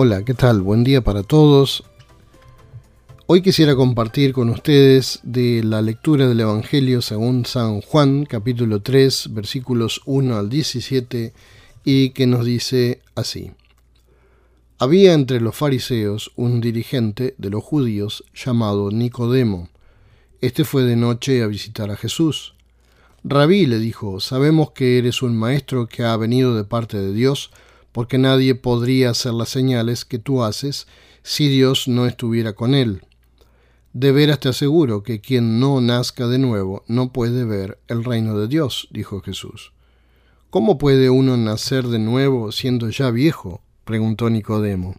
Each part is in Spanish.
Hola, ¿qué tal? Buen día para todos. Hoy quisiera compartir con ustedes de la lectura del Evangelio según San Juan, capítulo 3, versículos 1 al 17, y que nos dice así. Había entre los fariseos un dirigente de los judíos llamado Nicodemo. Este fue de noche a visitar a Jesús. Rabí le dijo, sabemos que eres un maestro que ha venido de parte de Dios, porque nadie podría hacer las señales que tú haces si Dios no estuviera con él. De veras te aseguro que quien no nazca de nuevo no puede ver el reino de Dios, dijo Jesús. ¿Cómo puede uno nacer de nuevo siendo ya viejo? preguntó Nicodemo.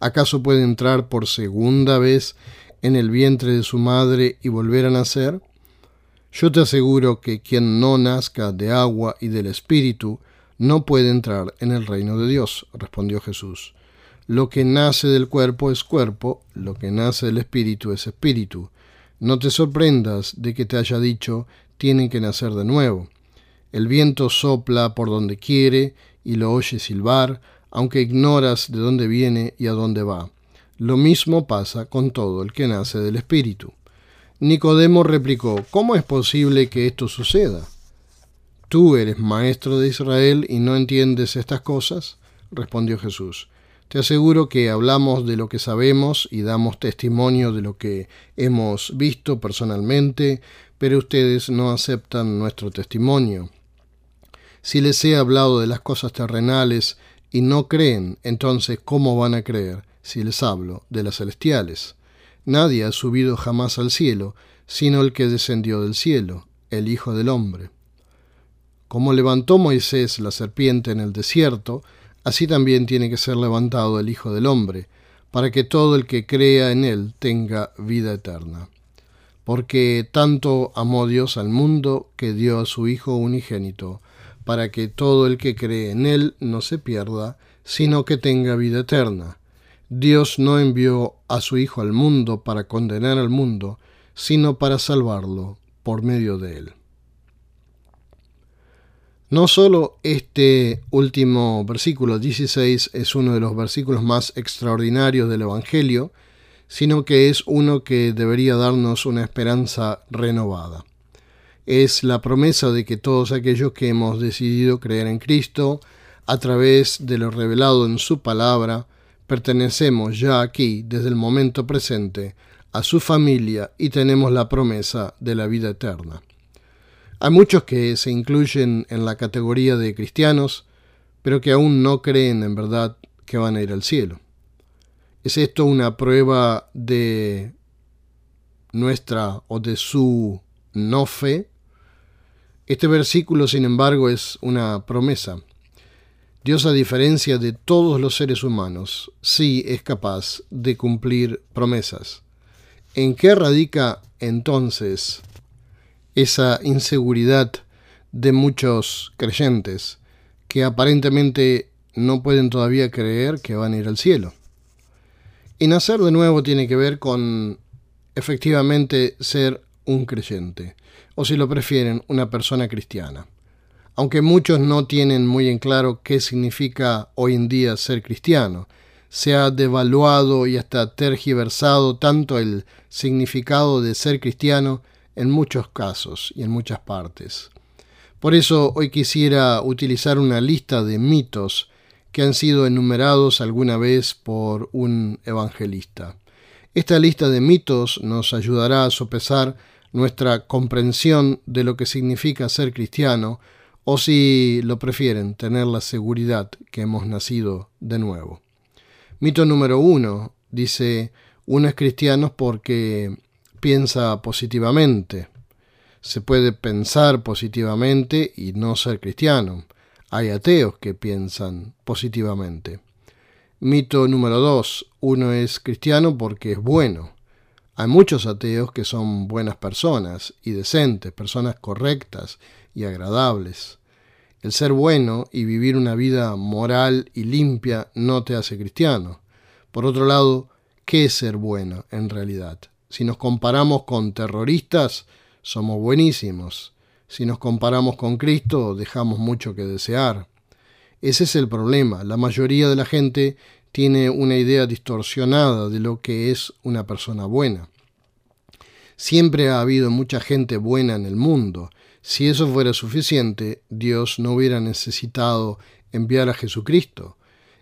¿Acaso puede entrar por segunda vez en el vientre de su madre y volver a nacer? Yo te aseguro que quien no nazca de agua y del Espíritu no puede entrar en el reino de Dios, respondió Jesús. Lo que nace del cuerpo es cuerpo, lo que nace del espíritu es espíritu. No te sorprendas de que te haya dicho tienen que nacer de nuevo. El viento sopla por donde quiere y lo oyes silbar, aunque ignoras de dónde viene y a dónde va. Lo mismo pasa con todo el que nace del espíritu. Nicodemo replicó, ¿cómo es posible que esto suceda? ¿Tú eres maestro de Israel y no entiendes estas cosas? respondió Jesús. Te aseguro que hablamos de lo que sabemos y damos testimonio de lo que hemos visto personalmente, pero ustedes no aceptan nuestro testimonio. Si les he hablado de las cosas terrenales y no creen, entonces ¿cómo van a creer si les hablo de las celestiales? Nadie ha subido jamás al cielo, sino el que descendió del cielo, el Hijo del Hombre. Como levantó Moisés la serpiente en el desierto, así también tiene que ser levantado el Hijo del Hombre, para que todo el que crea en él tenga vida eterna. Porque tanto amó Dios al mundo que dio a su Hijo unigénito, para que todo el que cree en él no se pierda, sino que tenga vida eterna. Dios no envió a su Hijo al mundo para condenar al mundo, sino para salvarlo por medio de él. No solo este último versículo 16 es uno de los versículos más extraordinarios del Evangelio, sino que es uno que debería darnos una esperanza renovada. Es la promesa de que todos aquellos que hemos decidido creer en Cristo, a través de lo revelado en su palabra, pertenecemos ya aquí, desde el momento presente, a su familia y tenemos la promesa de la vida eterna. Hay muchos que se incluyen en la categoría de cristianos, pero que aún no creen en verdad que van a ir al cielo. ¿Es esto una prueba de nuestra o de su no fe? Este versículo, sin embargo, es una promesa. Dios, a diferencia de todos los seres humanos, sí es capaz de cumplir promesas. ¿En qué radica entonces esa inseguridad de muchos creyentes que aparentemente no pueden todavía creer que van a ir al cielo. Y nacer de nuevo tiene que ver con efectivamente ser un creyente, o si lo prefieren, una persona cristiana. Aunque muchos no tienen muy en claro qué significa hoy en día ser cristiano, se ha devaluado y hasta tergiversado tanto el significado de ser cristiano en muchos casos y en muchas partes. Por eso hoy quisiera utilizar una lista de mitos que han sido enumerados alguna vez por un evangelista. Esta lista de mitos nos ayudará a sopesar nuestra comprensión de lo que significa ser cristiano o si lo prefieren, tener la seguridad que hemos nacido de nuevo. Mito número uno dice, uno es cristiano porque piensa positivamente. Se puede pensar positivamente y no ser cristiano. Hay ateos que piensan positivamente. Mito número dos. Uno es cristiano porque es bueno. Hay muchos ateos que son buenas personas y decentes, personas correctas y agradables. El ser bueno y vivir una vida moral y limpia no te hace cristiano. Por otro lado, ¿qué es ser bueno en realidad? Si nos comparamos con terroristas, somos buenísimos. Si nos comparamos con Cristo, dejamos mucho que desear. Ese es el problema. La mayoría de la gente tiene una idea distorsionada de lo que es una persona buena. Siempre ha habido mucha gente buena en el mundo. Si eso fuera suficiente, Dios no hubiera necesitado enviar a Jesucristo.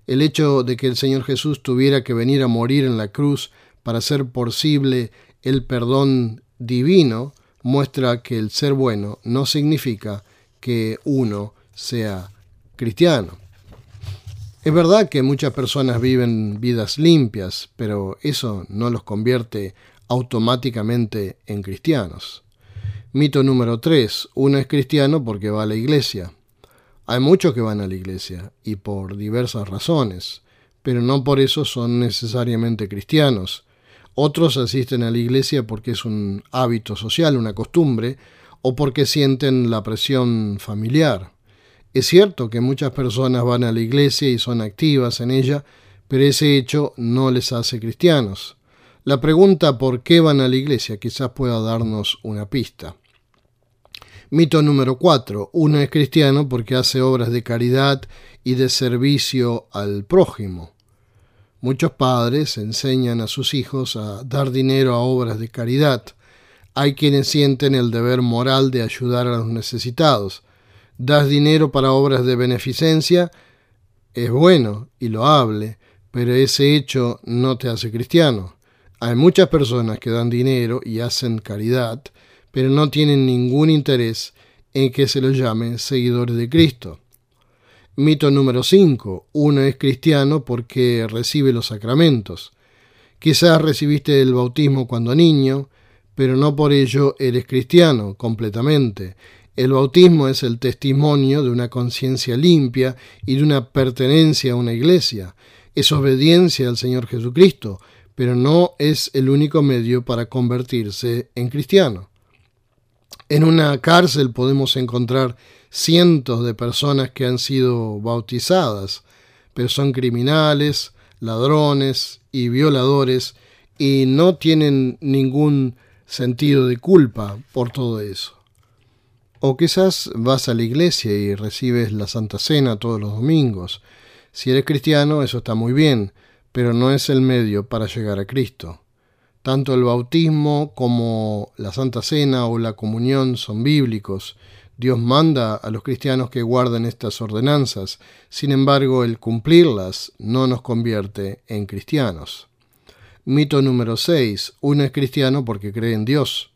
El hecho de que el Señor Jesús tuviera que venir a morir en la cruz para hacer posible el perdón divino muestra que el ser bueno no significa que uno sea cristiano. Es verdad que muchas personas viven vidas limpias, pero eso no los convierte automáticamente en cristianos. Mito número 3. Uno es cristiano porque va a la iglesia. Hay muchos que van a la iglesia y por diversas razones, pero no por eso son necesariamente cristianos. Otros asisten a la iglesia porque es un hábito social, una costumbre, o porque sienten la presión familiar. Es cierto que muchas personas van a la iglesia y son activas en ella, pero ese hecho no les hace cristianos. La pregunta por qué van a la iglesia quizás pueda darnos una pista. Mito número 4. Uno es cristiano porque hace obras de caridad y de servicio al prójimo. Muchos padres enseñan a sus hijos a dar dinero a obras de caridad. Hay quienes sienten el deber moral de ayudar a los necesitados das dinero para obras de beneficencia, es bueno y loable, pero ese hecho no te hace cristiano. Hay muchas personas que dan dinero y hacen caridad, pero no tienen ningún interés en que se los llame seguidores de Cristo. Mito número 5. Uno es cristiano porque recibe los sacramentos. Quizás recibiste el bautismo cuando niño, pero no por ello eres cristiano completamente. El bautismo es el testimonio de una conciencia limpia y de una pertenencia a una iglesia. Es obediencia al Señor Jesucristo, pero no es el único medio para convertirse en cristiano. En una cárcel podemos encontrar cientos de personas que han sido bautizadas, pero son criminales, ladrones y violadores y no tienen ningún sentido de culpa por todo eso. O quizás vas a la iglesia y recibes la Santa Cena todos los domingos. Si eres cristiano, eso está muy bien, pero no es el medio para llegar a Cristo. Tanto el bautismo como la Santa Cena o la comunión son bíblicos. Dios manda a los cristianos que guarden estas ordenanzas, sin embargo el cumplirlas no nos convierte en cristianos. Mito número 6. Uno es cristiano porque cree en Dios.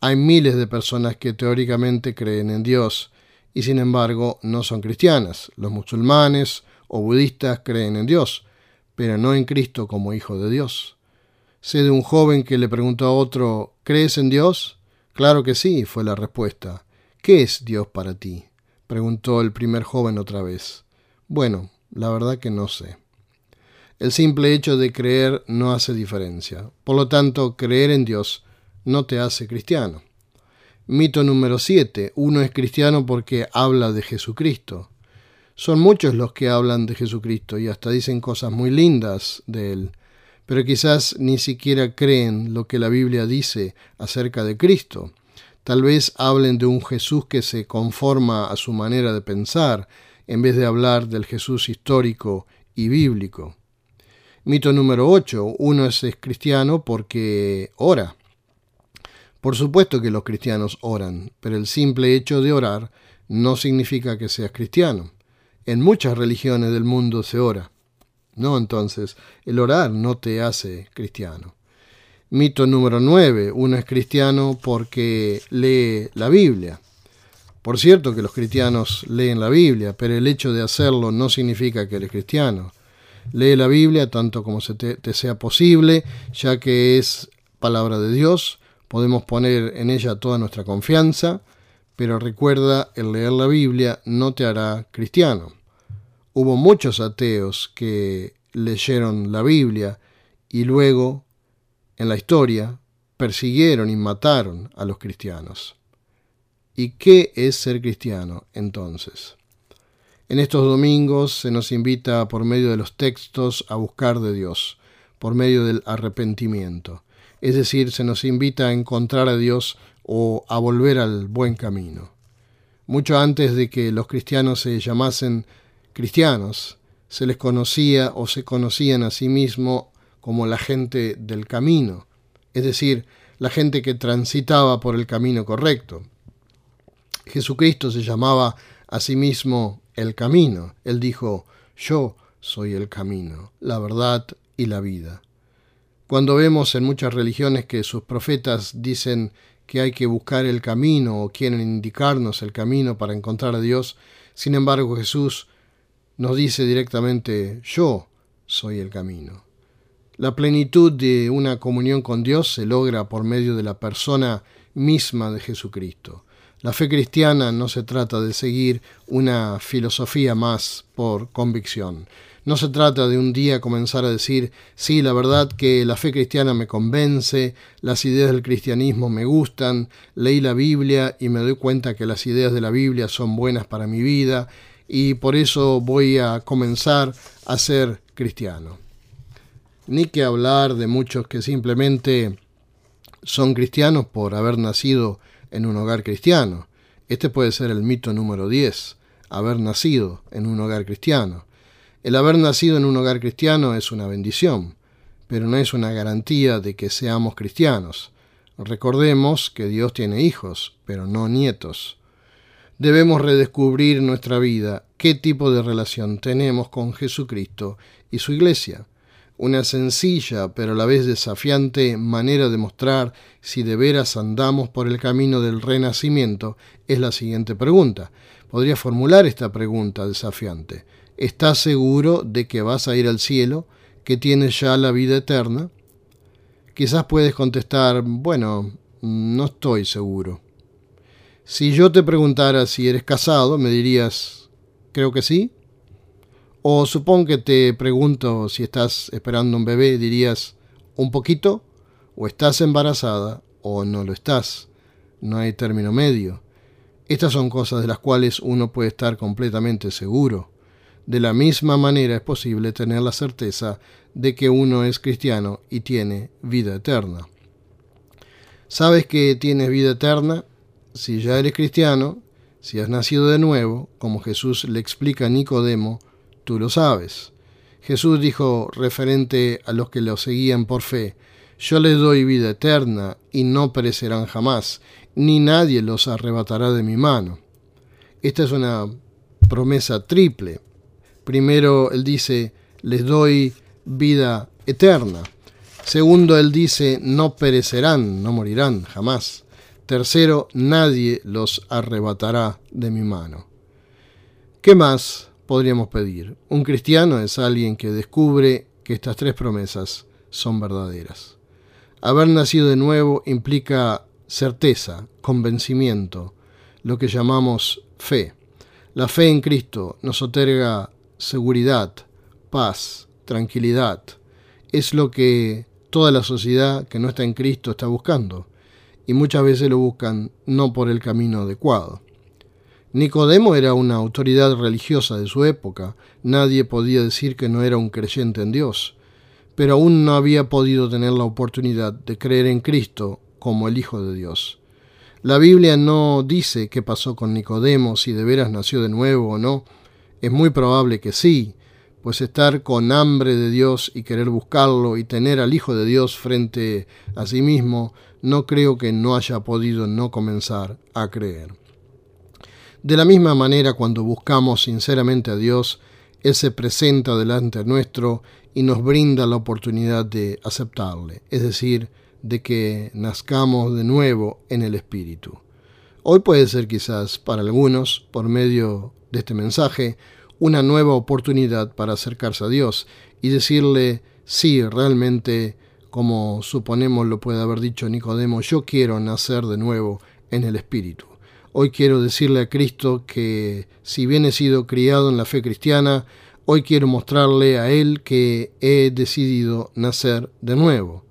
Hay miles de personas que teóricamente creen en Dios y sin embargo no son cristianas. Los musulmanes o budistas creen en Dios, pero no en Cristo como Hijo de Dios. Sé de un joven que le preguntó a otro, ¿crees en Dios? Claro que sí, fue la respuesta. ¿Qué es Dios para ti? preguntó el primer joven otra vez. Bueno, la verdad que no sé. El simple hecho de creer no hace diferencia. Por lo tanto, creer en Dios no te hace cristiano. Mito número 7. Uno es cristiano porque habla de Jesucristo. Son muchos los que hablan de Jesucristo y hasta dicen cosas muy lindas de él, pero quizás ni siquiera creen lo que la Biblia dice acerca de Cristo. Tal vez hablen de un Jesús que se conforma a su manera de pensar, en vez de hablar del Jesús histórico y bíblico. Mito número 8. Uno es cristiano porque ora. Por supuesto que los cristianos oran, pero el simple hecho de orar no significa que seas cristiano. En muchas religiones del mundo se ora. No, entonces, el orar no te hace cristiano. Mito número 9. Uno es cristiano porque lee la Biblia. Por cierto que los cristianos leen la Biblia, pero el hecho de hacerlo no significa que eres cristiano. Lee la Biblia tanto como se te, te sea posible, ya que es palabra de Dios, Podemos poner en ella toda nuestra confianza, pero recuerda, el leer la Biblia no te hará cristiano. Hubo muchos ateos que leyeron la Biblia y luego, en la historia, persiguieron y mataron a los cristianos. ¿Y qué es ser cristiano entonces? En estos domingos se nos invita por medio de los textos a buscar de Dios, por medio del arrepentimiento es decir, se nos invita a encontrar a Dios o a volver al buen camino. Mucho antes de que los cristianos se llamasen cristianos, se les conocía o se conocían a sí mismos como la gente del camino, es decir, la gente que transitaba por el camino correcto. Jesucristo se llamaba a sí mismo el camino. Él dijo, yo soy el camino, la verdad y la vida. Cuando vemos en muchas religiones que sus profetas dicen que hay que buscar el camino o quieren indicarnos el camino para encontrar a Dios, sin embargo Jesús nos dice directamente, yo soy el camino. La plenitud de una comunión con Dios se logra por medio de la persona misma de Jesucristo. La fe cristiana no se trata de seguir una filosofía más por convicción. No se trata de un día comenzar a decir, sí, la verdad que la fe cristiana me convence, las ideas del cristianismo me gustan, leí la Biblia y me doy cuenta que las ideas de la Biblia son buenas para mi vida y por eso voy a comenzar a ser cristiano. Ni que hablar de muchos que simplemente son cristianos por haber nacido en un hogar cristiano. Este puede ser el mito número 10, haber nacido en un hogar cristiano. El haber nacido en un hogar cristiano es una bendición, pero no es una garantía de que seamos cristianos. Recordemos que Dios tiene hijos, pero no nietos debemos redescubrir nuestra vida, qué tipo de relación tenemos con Jesucristo y su iglesia. Una sencilla pero a la vez desafiante manera de mostrar si de veras andamos por el camino del renacimiento es la siguiente pregunta. Podría formular esta pregunta desafiante. ¿Estás seguro de que vas a ir al cielo, que tienes ya la vida eterna? Quizás puedes contestar, bueno, no estoy seguro. Si yo te preguntara si eres casado, me dirías, creo que sí. O supongo que te pregunto si estás esperando un bebé, dirías, un poquito, o estás embarazada, o no lo estás. No hay término medio. Estas son cosas de las cuales uno puede estar completamente seguro. De la misma manera es posible tener la certeza de que uno es cristiano y tiene vida eterna. ¿Sabes que tienes vida eterna? Si ya eres cristiano, si has nacido de nuevo, como Jesús le explica a Nicodemo, tú lo sabes. Jesús dijo referente a los que lo seguían por fe, yo les doy vida eterna y no perecerán jamás, ni nadie los arrebatará de mi mano. Esta es una promesa triple. Primero, Él dice, les doy vida eterna. Segundo, Él dice, no perecerán, no morirán jamás. Tercero, nadie los arrebatará de mi mano. ¿Qué más podríamos pedir? Un cristiano es alguien que descubre que estas tres promesas son verdaderas. Haber nacido de nuevo implica certeza, convencimiento, lo que llamamos fe. La fe en Cristo nos otorga seguridad, paz, tranquilidad. Es lo que toda la sociedad que no está en Cristo está buscando y muchas veces lo buscan no por el camino adecuado. Nicodemo era una autoridad religiosa de su época, nadie podía decir que no era un creyente en Dios, pero aún no había podido tener la oportunidad de creer en Cristo como el Hijo de Dios. La Biblia no dice qué pasó con Nicodemo, si de veras nació de nuevo o no. Es muy probable que sí, pues estar con hambre de Dios y querer buscarlo y tener al Hijo de Dios frente a sí mismo, no creo que no haya podido no comenzar a creer. De la misma manera, cuando buscamos sinceramente a Dios, Él se presenta delante nuestro y nos brinda la oportunidad de aceptarle, es decir, de que nazcamos de nuevo en el Espíritu. Hoy puede ser quizás para algunos, por medio de este mensaje, una nueva oportunidad para acercarse a Dios y decirle, sí, realmente, como suponemos lo puede haber dicho Nicodemo, yo quiero nacer de nuevo en el Espíritu. Hoy quiero decirle a Cristo que si bien he sido criado en la fe cristiana, hoy quiero mostrarle a Él que he decidido nacer de nuevo.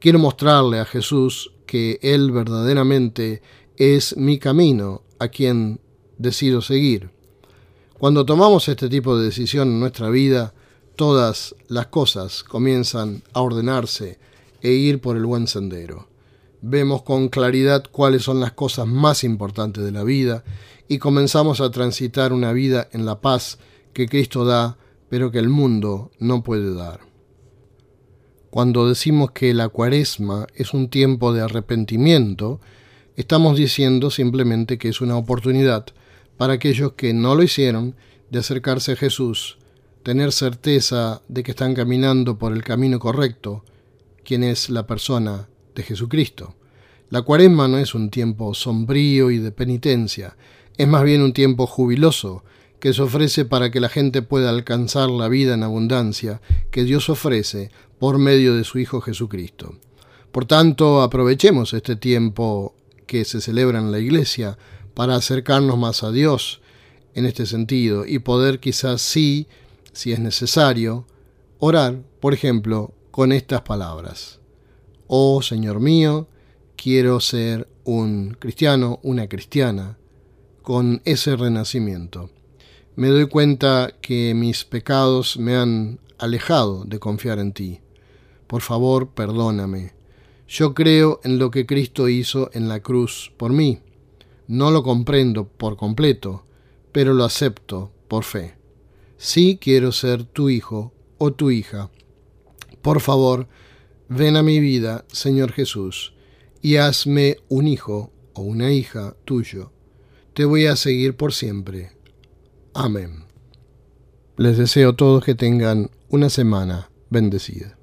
Quiero mostrarle a Jesús que Él verdaderamente es mi camino, a quien decido seguir. Cuando tomamos este tipo de decisión en nuestra vida, todas las cosas comienzan a ordenarse e ir por el buen sendero. Vemos con claridad cuáles son las cosas más importantes de la vida y comenzamos a transitar una vida en la paz que Cristo da pero que el mundo no puede dar. Cuando decimos que la cuaresma es un tiempo de arrepentimiento, estamos diciendo simplemente que es una oportunidad para aquellos que no lo hicieron de acercarse a Jesús, tener certeza de que están caminando por el camino correcto, quien es la persona de Jesucristo. La cuaresma no es un tiempo sombrío y de penitencia, es más bien un tiempo jubiloso que se ofrece para que la gente pueda alcanzar la vida en abundancia que Dios ofrece por medio de su Hijo Jesucristo. Por tanto, aprovechemos este tiempo que se celebra en la iglesia para acercarnos más a Dios en este sentido y poder quizás sí, si es necesario, orar, por ejemplo, con estas palabras. Oh Señor mío, quiero ser un cristiano, una cristiana, con ese renacimiento. Me doy cuenta que mis pecados me han alejado de confiar en ti. Por favor, perdóname. Yo creo en lo que Cristo hizo en la cruz por mí. No lo comprendo por completo, pero lo acepto por fe. Sí quiero ser tu hijo o tu hija. Por favor, ven a mi vida, Señor Jesús, y hazme un hijo o una hija tuyo. Te voy a seguir por siempre. Amén. Les deseo a todos que tengan una semana bendecida.